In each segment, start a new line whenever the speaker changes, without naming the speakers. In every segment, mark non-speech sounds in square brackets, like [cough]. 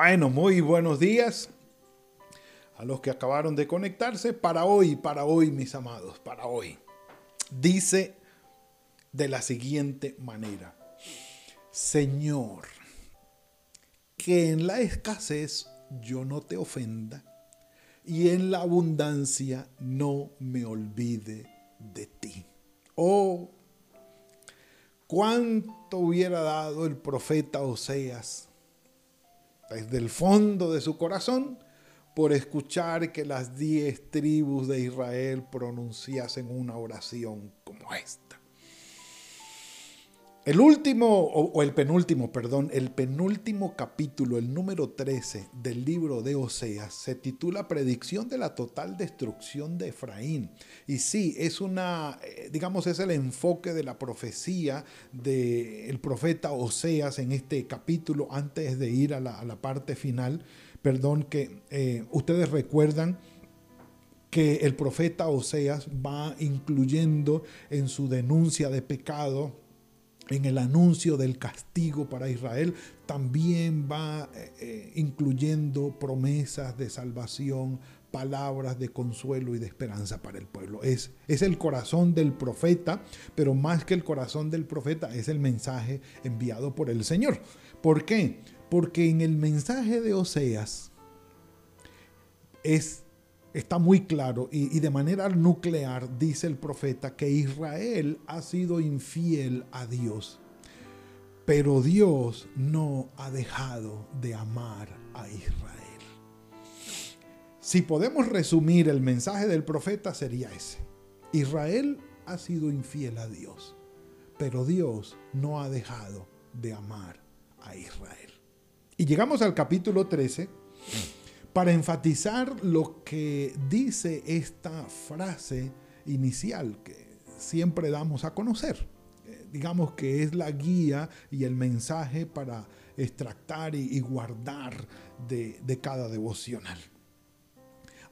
Bueno, muy buenos días a los que acabaron de conectarse para hoy, para hoy, mis amados, para hoy. Dice de la siguiente manera, Señor, que en la escasez yo no te ofenda y en la abundancia no me olvide de ti. Oh, cuánto hubiera dado el profeta Oseas desde el fondo de su corazón por escuchar que las diez tribus de Israel pronunciasen una oración como esta. El último, o, el penúltimo, perdón, el penúltimo capítulo, el número 13 del libro de Oseas, se titula Predicción de la total destrucción de Efraín. Y sí, es una, eh, digamos, es el enfoque de la profecía del profeta Oseas en este capítulo, antes de ir a la, parte final. Perdón, que eh, ustedes recuerdan que el profeta Oseas va incluyendo en su denuncia de pecado, en el anuncio del castigo para Israel, también va eh, eh, incluyendo promesas de salvación, palabras de consuelo y de esperanza para el pueblo. Es, es el corazón del profeta, pero más que el corazón del profeta es el mensaje enviado por el Señor. ¿Por qué? Porque en el mensaje de Oseas es está muy claro y, de manera nuclear dice el profeta que Israel ha sido infiel a Dios, pero Dios no ha dejado de amar a Israel. Si podemos resumir el mensaje del profeta sería ese. Israel ha sido infiel a Dios, pero Dios no ha dejado de amar a Israel. Y llegamos al capítulo 13 para enfatizar lo que dice esta frase inicial que siempre damos a conocer. Eh, digamos que es la guía y el mensaje para extractar y, guardar de, de cada devocional.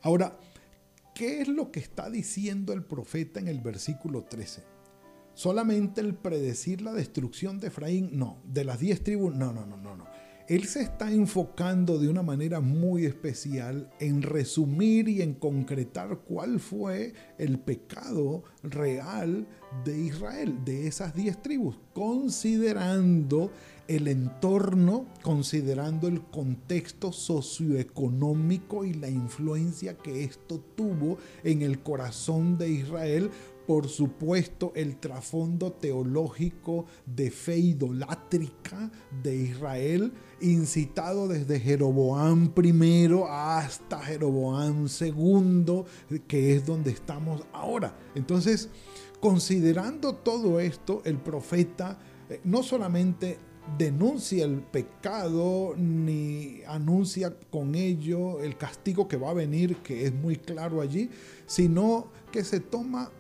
Ahora, ¿qué es lo que está diciendo el profeta en el versículo 13? ¿Solamente el predecir la destrucción de Efraín? No. ¿De las diez tribus? No, no, no, no, no él se está enfocando de una manera muy especial en resumir y en concretar cuál fue el pecado real de Israel, de esas diez tribus, considerando el entorno, considerando el contexto socioeconómico y la influencia que esto tuvo en el corazón de Israel por supuesto, el trasfondo teológico de fe idolátrica de Israel, incitado desde Jeroboam I hasta Jeroboam II, que es donde estamos ahora. Entonces, considerando todo esto, el profeta eh, no solamente denuncia el pecado ni anuncia con ello el castigo que va a venir, que es muy claro allí, sino que se toma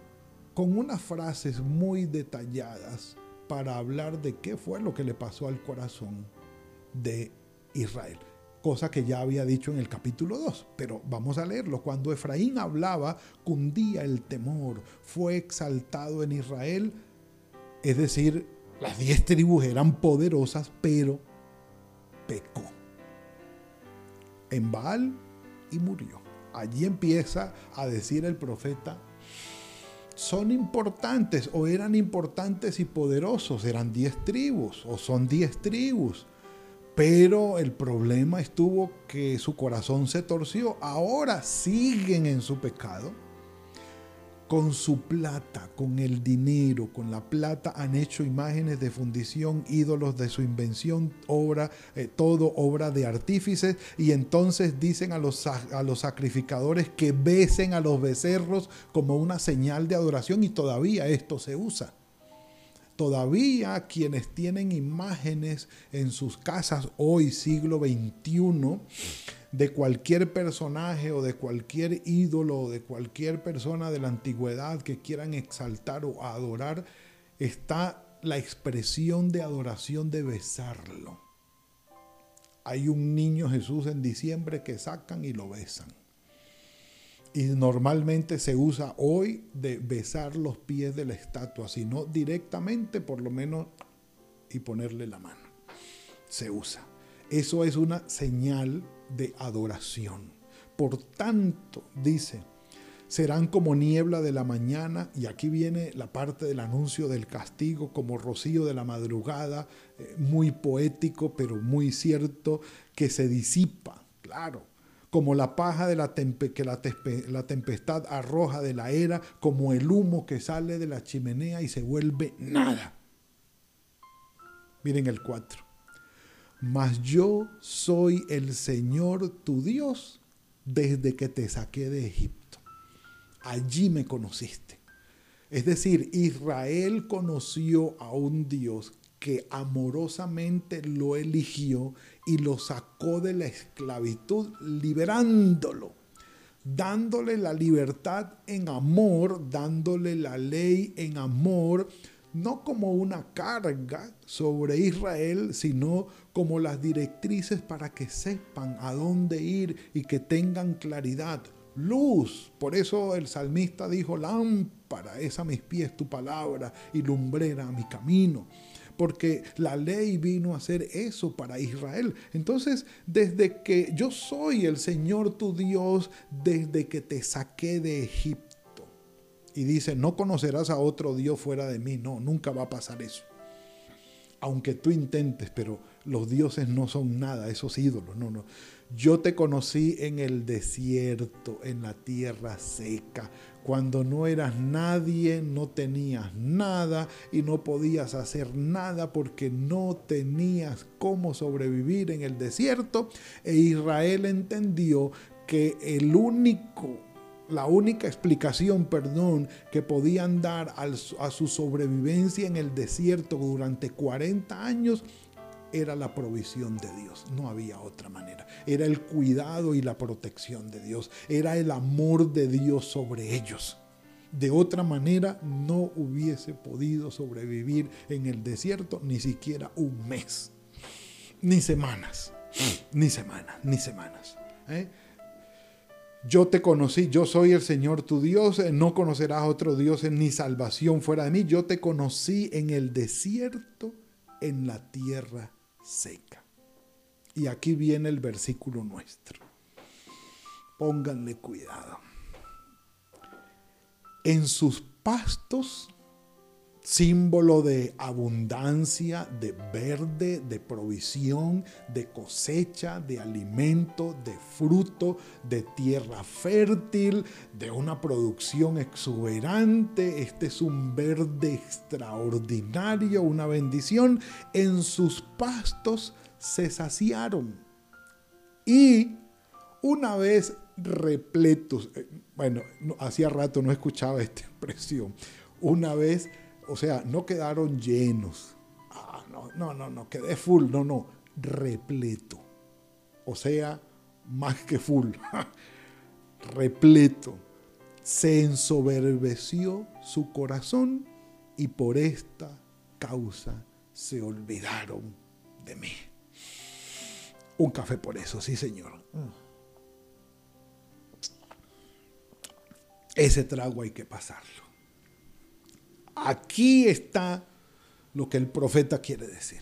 con unas frases muy detalladas para hablar de qué fue lo que le pasó al corazón de Israel. Cosa que ya había dicho en el capítulo 2, pero vamos a leerlo. Cuando Efraín hablaba, cundía el temor, fue exaltado en Israel, es decir, las diez tribus eran poderosas, pero pecó en Baal y murió. Allí empieza a decir el profeta son importantes o eran importantes y poderosos, eran diez tribus o son diez tribus. Pero el problema estuvo que su corazón se torció. Ahora siguen en su pecado con su plata, con el dinero, con la plata han hecho imágenes de fundición, ídolos de su invención, obra, eh, todo obra de artífices. Y entonces dicen a los, a los sacrificadores que besen a los becerros como una señal de adoración y todavía esto se usa. Todavía quienes tienen imágenes en sus casas hoy, siglo XXI, de cualquier personaje o de cualquier ídolo o de cualquier persona de la antigüedad que quieran exaltar o adorar, está la expresión de adoración de besarlo. Hay un niño Jesús en diciembre que sacan y lo besan. Y normalmente se usa hoy de besar los pies de la estatua, sino directamente por lo menos y ponerle la mano. Se usa. Eso es una señal de adoración. Por tanto, dice, serán como niebla de la mañana, y aquí viene la parte del anuncio del castigo, como rocío de la madrugada, eh, muy poético, pero muy cierto, que se disipa, claro, como la paja de la que la, la tempestad arroja de la era, como el humo que sale de la chimenea y se vuelve nada. Miren el 4. Mas yo soy el Señor tu Dios desde que te saqué de Egipto allí me conociste. Es decir, Israel conoció a un Dios que amorosamente lo eligió y lo sacó de la esclavitud, liberándolo, dándole la libertad en amor, dándole la ley en amor, no como una carga sobre Israel, sino como las directrices para que sepan a dónde ir y que tengan claridad luz. Por eso el salmista dijo, lámpara es a mis pies tu palabra y lumbrera a mi camino. Porque la ley vino a hacer eso para Israel. Entonces, desde que yo soy el Señor tu Dios, desde que te saqué de Egipto. Y dice, no conocerás a otro Dios fuera de mí. No, nunca va a pasar eso. Aunque tú intentes, pero los dioses no son nada, esos ídolos. No, no. Yo te conocí en el desierto, en la tierra seca, cuando no eras nadie, no tenías nada y no podías hacer nada porque no tenías cómo sobrevivir en el desierto. E Israel entendió que el único la única explicación, perdón, que podían dar a su sobrevivencia en el desierto durante 40 años era la provisión de Dios, no había otra manera. Era el cuidado y la protección de Dios, era el amor de Dios sobre ellos. De otra manera no hubiese podido sobrevivir en el desierto ni siquiera un mes, ni semanas, ni semanas, ni semanas. ¿eh? Yo te conocí, yo soy el Señor tu Dios, no conocerás otro Dios ni salvación fuera de mí. Yo te conocí en el desierto, en la tierra seca. Y aquí viene el versículo nuestro. Pónganle cuidado. En sus pastos, símbolo de abundancia, de verde, de provisión, de cosecha, de alimento, de fruto, de tierra fértil, de una producción exuberante. Este es un verde extraordinario, una bendición. En sus pastos se saciaron. Y una vez repletos, eh, bueno, hacía rato no escuchaba esta [laughs] expresión, una vez, o sea, no quedaron llenos. Ah, no, no, no, no, quedé full, no, no, repleto. O sea, más que full, [laughs] repleto. Se ensoberbeció su corazón y por esta causa se olvidaron de mí. Un café por eso, sí señor. Ese trago hay que pasarlo. Aquí está lo que el profeta quiere decir.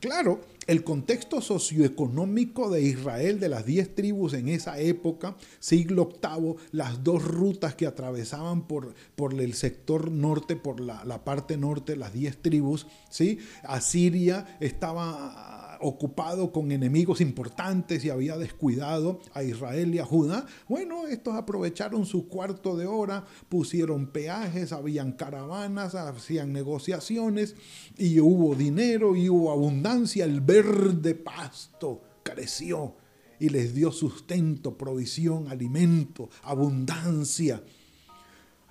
Claro, el contexto socioeconómico de Israel, de las diez tribus en esa época, siglo VIII, las dos rutas que atravesaban por, por el sector norte, por la, la parte norte, las diez tribus, ¿sí? Asiria estaba ocupado con enemigos importantes y había descuidado a Israel y a Judá, bueno, estos aprovecharon su cuarto de hora, pusieron peajes, habían caravanas, hacían negociaciones y hubo dinero y hubo abundancia, el verde pasto creció y les dio sustento, provisión, alimento, abundancia.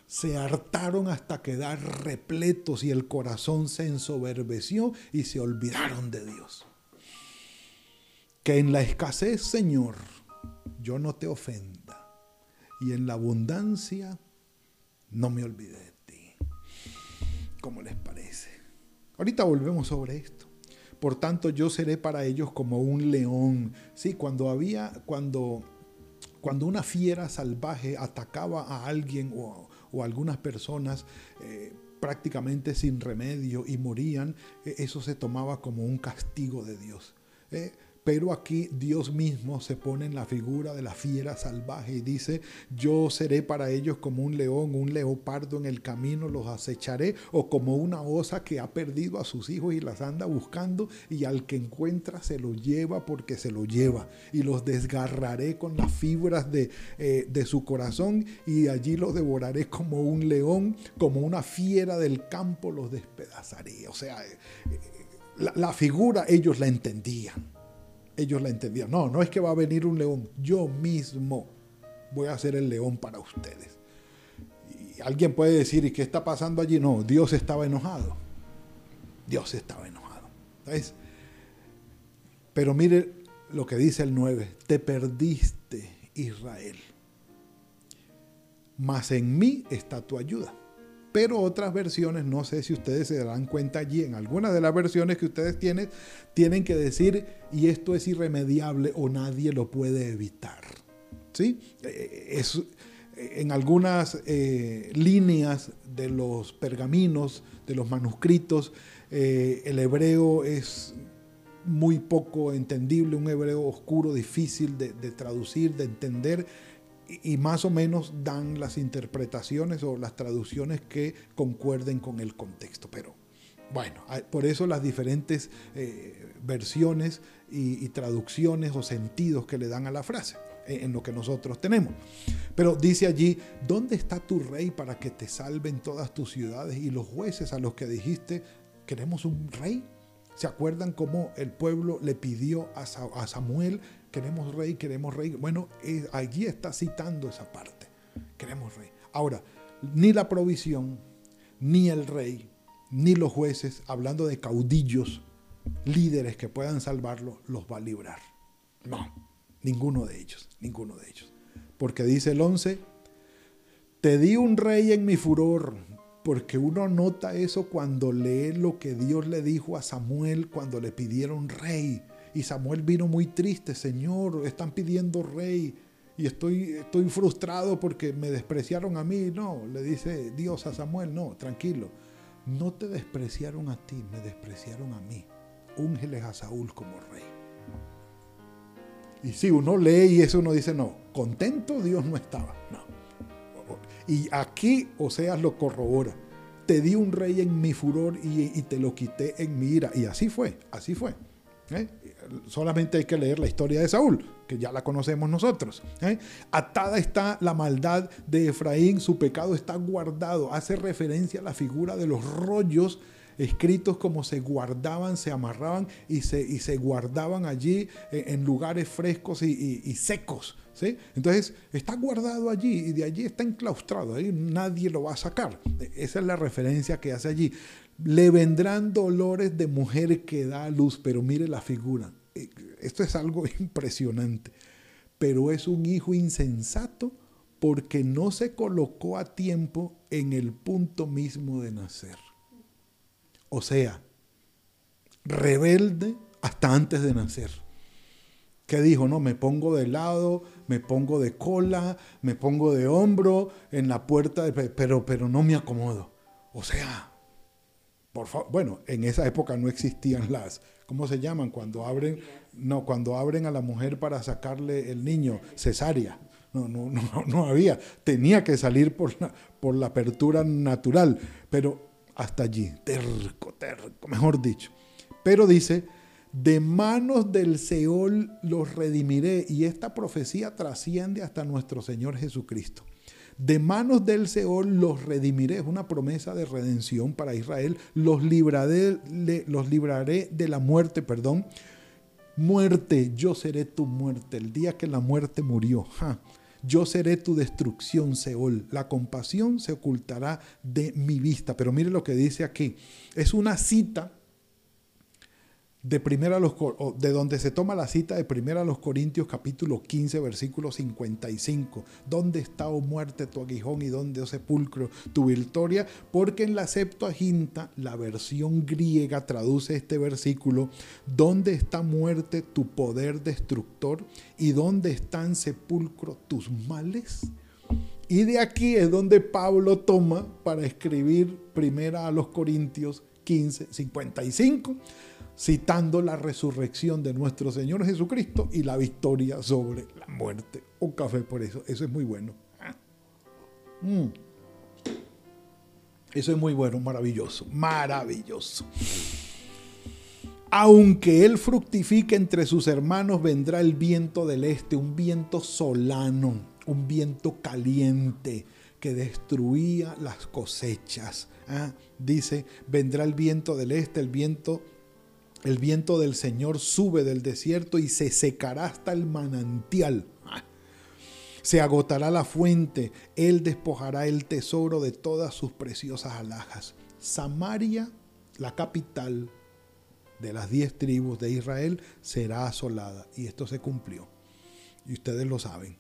se hartaron hasta quedar repletos y el corazón se ensoberbeció y se olvidaron de Dios. Que en la escasez, Señor, yo no te ofenda y en la abundancia no me olvide de ti. ¿Cómo les parece? Ahorita volvemos sobre esto. Por tanto, yo seré para ellos como un león. Sí, cuando había, cuando, cuando una fiera salvaje atacaba a alguien o, o algunas personas eh, prácticamente sin remedio y morían, eh, eso se tomaba como un castigo de Dios. Eh, pero aquí Dios mismo se pone en la figura de la fiera salvaje y dice, yo seré para ellos como un león, un leopardo en el camino, los acecharé, o como una osa que ha perdido a sus hijos y las anda buscando y al que encuentra se lo lleva porque se lo lleva. Y los desgarraré con las fibras de, eh, de su corazón y allí los devoraré como un león, como una fiera del campo los despedazaré. O sea, eh, la, la figura ellos la entendían ellos la entendían. No, no es que va a venir un león, yo mismo voy a ser el león para ustedes. Y alguien puede decir, ¿y qué está pasando allí? No, Dios estaba enojado. Dios estaba enojado. Pero mire lo que dice el 9, te perdiste Israel, mas en mí está tu ayuda pero otras versiones, no sé si ustedes se darán cuenta allí, en algunas de las versiones que ustedes tienen, tienen que decir, y esto es irremediable o nadie lo puede evitar. ¿Sí? Eh, es, en algunas eh, líneas de los pergaminos, de los manuscritos, eh, el hebreo es muy poco entendible, un hebreo oscuro, difícil de traducir, de entender y más o menos dan las interpretaciones o las traducciones que concuerden con el contexto. Pero bueno, por eso las diferentes eh, versiones y, traducciones o sentidos que le dan a la frase en, en lo que nosotros tenemos. Pero dice allí, ¿dónde está tu rey para que te salven todas tus ciudades y los jueces a los que dijiste, queremos un rey? ¿Se acuerdan cómo el pueblo le pidió a Samuel queremos rey, queremos rey. Bueno, allí está citando esa parte. Queremos rey. Ahora, ni la provisión, ni el rey, ni los jueces, hablando de caudillos, líderes que puedan salvarlo, los va a librar. No, ninguno de ellos, ninguno de ellos. Porque dice el 11, te di un rey en mi furor, porque uno nota eso cuando lee lo que Dios le dijo a Samuel cuando le pidieron rey. Y Samuel vino muy triste, Señor, están pidiendo rey y estoy, estoy frustrado porque me despreciaron a mí. No, le dice Dios a Samuel, no, tranquilo, no te despreciaron a ti, me despreciaron a mí. Úngeles a Saúl como rey. Y si uno lee y eso uno dice, no, contento Dios no estaba. No. Y aquí Oseas lo corrobora. Te di un rey en mi furor y, y te lo quité en mi ira. Y así fue, así fue. ¿Eh? Solamente hay que leer la historia de Saúl, que ya la conocemos nosotros. ¿eh? Atada está la maldad de Efraín, su pecado está guardado. Hace referencia a la figura de los rollos escritos como se guardaban, se amarraban y se, y se guardaban allí en, lugares frescos y, secos. Entonces está guardado allí y de allí está enclaustrado, ahí nadie lo va a sacar. Esa es la referencia que hace allí le vendrán dolores de mujer que da luz, pero mire la figura. Eh, esto es algo [laughs] impresionante, pero es un hijo insensato porque no se colocó a tiempo en el punto mismo de nacer. O sea, rebelde hasta antes de nacer. ¿Qué dijo? No, me pongo de lado, me pongo de cola, me pongo de hombro en la puerta, pero, pero no me acomodo. O sea, bueno, en esa época no existían las, ¿cómo se llaman? Cuando abren, no, cuando abren a la mujer para sacarle el niño, cesárea. No, no, no, [laughs] no había. Tenía que salir por la, por la apertura natural, pero hasta allí, terco, terco, mejor dicho. Pero dice, de manos del Seol los redimiré. Y esta profecía trasciende hasta nuestro Señor Jesucristo. De manos del Seol los redimiré. Es una promesa de redención para Israel. Los libraré, de la muerte, perdón. Muerte, yo seré tu muerte. El día que la muerte murió. Yo seré tu destrucción, Seol. La compasión se ocultará de mi vista. Pero mire lo que dice aquí. Es una cita de primera los de donde se toma la cita de primera a los Corintios capítulo 15 versículo 55 ¿dónde está o oh muerte tu aguijón y dónde o oh sepulcro tu victoria? porque en la Septuaginta la versión griega traduce este versículo ¿dónde está muerte tu poder destructor y dónde están sepulcro tus males? Y de aquí es donde Pablo toma para escribir primera a los Corintios 15 55 citando la resurrección de nuestro Señor Jesucristo y la victoria sobre la muerte. Un café por eso, eso es muy bueno. Mm. Eso es muy bueno, maravilloso, maravilloso. Aunque él fructifique entre sus hermanos, vendrá el viento del este, un viento solano, un viento caliente que destruía las cosechas. ¿ah? Dice, vendrá el viento del este, el viento el viento del Señor sube del desierto y se secará hasta el manantial. Se agotará la fuente, Él despojará el tesoro de todas sus preciosas alhajas. Samaria, la capital de las diez tribus de Israel, será asolada. Y esto se cumplió. Y ustedes lo saben.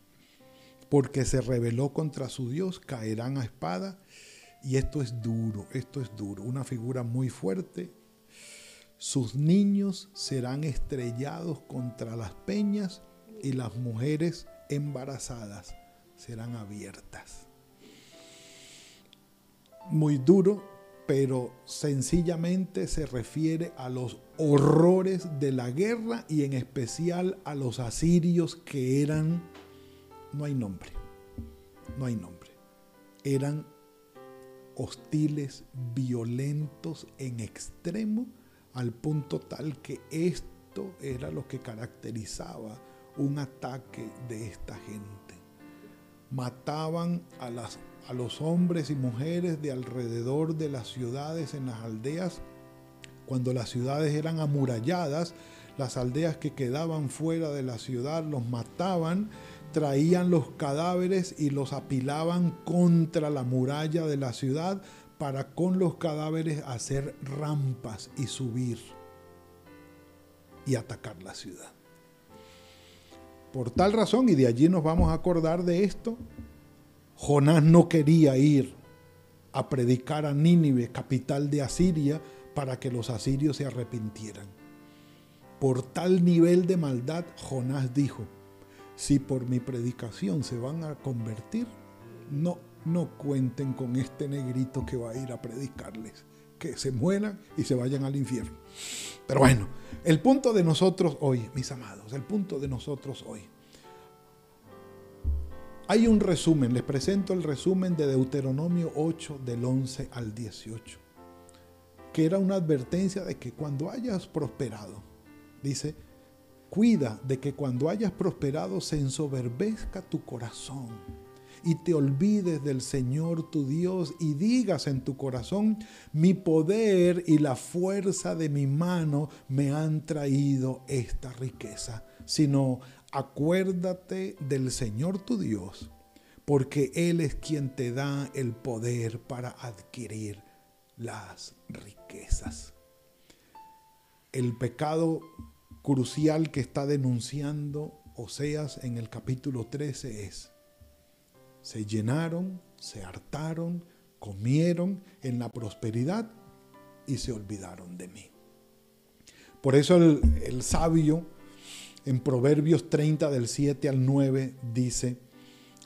Porque se rebeló contra su Dios, caerán a espada. Y esto es duro, esto es duro. Una figura muy fuerte sus niños serán estrellados contra las peñas y las mujeres embarazadas serán abiertas. Muy duro, pero sencillamente se refiere a los horrores de la guerra y en especial a los asirios que eran, no hay nombre, no hay nombre, eran hostiles, violentos en extremo al punto tal que esto era lo que caracterizaba un ataque de esta gente. Mataban a, los hombres y mujeres de alrededor de las ciudades en las aldeas. Cuando las ciudades eran amuralladas, las aldeas que quedaban fuera de la ciudad los mataban, traían los cadáveres y los apilaban contra la muralla de la ciudad para con los cadáveres hacer rampas y subir y atacar la ciudad. Por tal razón, y de allí nos vamos a acordar de esto, Jonás no quería ir a predicar a Nínive, capital de Asiria, para que los asirios se arrepintieran. Por tal nivel de maldad, Jonás dijo, si por mi predicación se van a convertir, no no cuenten con este negrito que va a ir a predicarles, que se mueran y se vayan al infierno. Pero bueno, el punto de nosotros hoy, mis amados, el punto de nosotros hoy. Hay un resumen, les presento el resumen de Deuteronomio 8 del 11 al 18, que era una advertencia de que cuando hayas prosperado, dice, cuida de que cuando hayas prosperado se ensoberbezca tu corazón y te olvides del Señor tu Dios y digas en tu corazón, mi poder y la fuerza de mi mano me han traído esta riqueza, sino acuérdate del Señor tu Dios, porque Él es quien te da el poder para adquirir las riquezas. El pecado crucial que está denunciando Oseas en el capítulo 13 es se llenaron, se hartaron, comieron en la prosperidad y se olvidaron de mí. Por eso el, sabio en Proverbios 30 del 7 al 9 dice,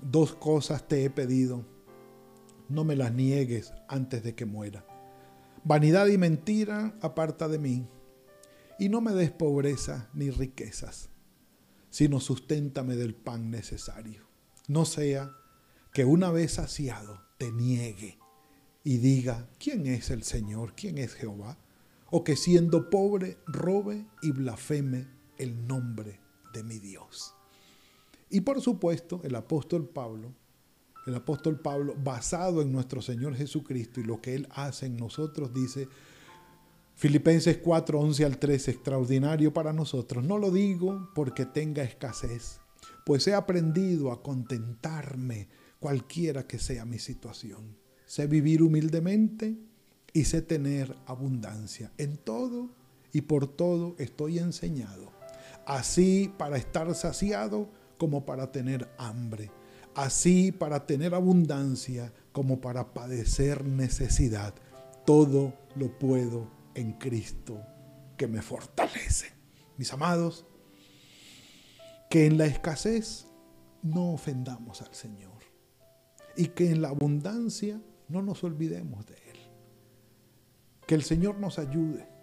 dos cosas te he pedido, no me las niegues antes de que muera. Vanidad y mentira aparta de mí, y no me des pobreza ni riquezas, sino susténtame del pan necesario. No sea que una vez saciado te niegue y diga, ¿quién es el Señor? ¿quién es Jehová? O que siendo pobre robe y blasfeme el nombre de mi Dios. Y por supuesto, el apóstol Pablo, el apóstol Pablo, basado en nuestro Señor Jesucristo y lo que Él hace en nosotros, dice, Filipenses 4, 11 al 13, extraordinario para nosotros. No lo digo porque tenga escasez, pues he aprendido a contentarme cualquiera que sea mi situación. Sé vivir humildemente y sé tener abundancia. En todo y por todo estoy enseñado, así para estar saciado como para tener hambre, así para tener abundancia como para padecer necesidad. Todo lo puedo en Cristo que me fortalece. Mis amados, que en la escasez no ofendamos al Señor y que en la abundancia no nos olvidemos de Él. Que el Señor nos ayude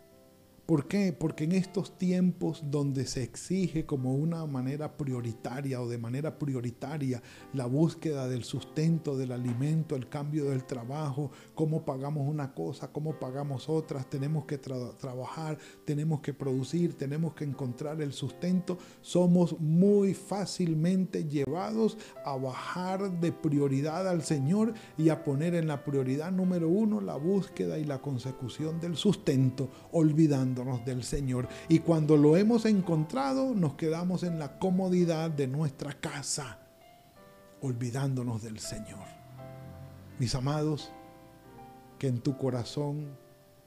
¿Por qué? Porque en estos tiempos donde se exige como una manera prioritaria o de manera prioritaria la búsqueda del sustento, del alimento, el cambio del trabajo, cómo pagamos una cosa, cómo pagamos otras, tenemos que trabajar, tenemos que producir, tenemos que encontrar el sustento, somos muy fácilmente llevados a bajar de prioridad al Señor y a poner en la prioridad número uno la búsqueda y la consecución del sustento, olvidando del Señor. Y cuando lo hemos encontrado, nos quedamos en la comodidad de nuestra casa, olvidándonos del Señor. Mis amados, que en tu corazón,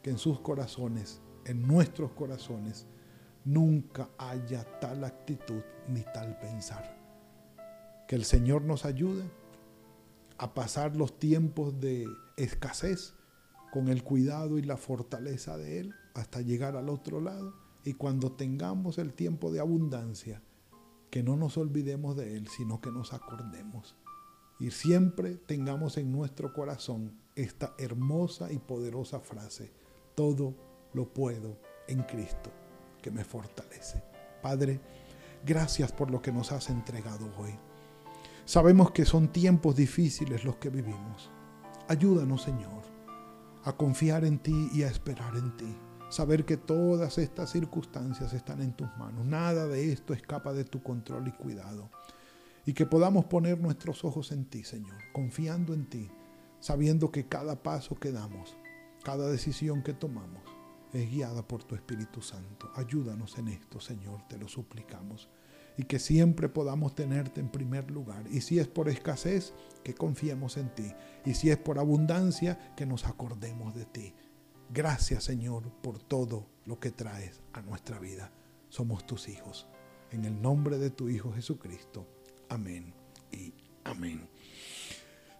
que en sus corazones, en nuestros corazones, nunca haya tal actitud ni tal pensar. Que el Señor nos ayude a pasar los tiempos de escasez con el cuidado y la fortaleza de Él hasta llegar al otro lado y cuando tengamos el tiempo de abundancia, que no nos olvidemos de Él, sino que nos acordemos. Y siempre tengamos en nuestro corazón esta hermosa y poderosa frase, todo lo puedo en Cristo, que me fortalece. Padre, gracias por lo que nos has entregado hoy. Sabemos que son tiempos difíciles los que vivimos. Ayúdanos, Señor, a confiar en ti y a esperar en ti saber que todas estas circunstancias están en tus manos. Nada de esto escapa de tu control y cuidado. Y que podamos poner nuestros ojos en ti, Señor, confiando en ti, sabiendo que cada paso que damos, cada decisión que tomamos, es guiada por tu Espíritu Santo. Ayúdanos en esto, Señor, te lo suplicamos. Y que siempre podamos tenerte en primer lugar. Y si es por escasez, que confiemos en ti. Y si es por abundancia, que nos acordemos de ti Gracias Señor por todo lo que traes a nuestra vida. Somos tus hijos. En el nombre de tu Hijo Jesucristo. Amén y amén.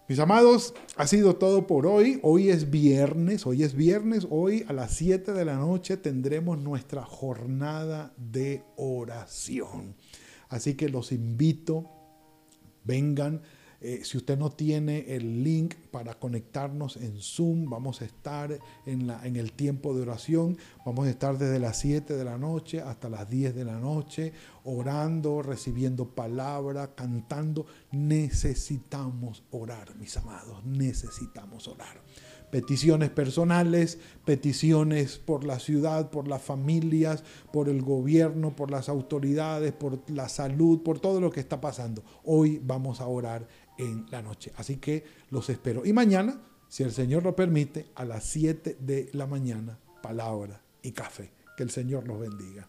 Mis amados, ha sido todo por hoy. Hoy es viernes, hoy es viernes, hoy a las 7 de la noche tendremos nuestra jornada de oración. Así que los invito, vengan eh, si usted no tiene el link para conectarnos en Zoom, vamos a estar en, la, en el tiempo de oración. Vamos a estar desde las 7 de la noche hasta las 10 de la noche, orando, recibiendo palabra, cantando. Necesitamos orar, mis amados, necesitamos orar peticiones personales, peticiones por la ciudad, por las familias, por el gobierno, por las autoridades, por la salud, por todo lo que está pasando. Hoy vamos a orar en la noche. Así que los espero. Y mañana, si el Señor lo permite, a las 7 de la mañana, palabra y café. Que el Señor los bendiga.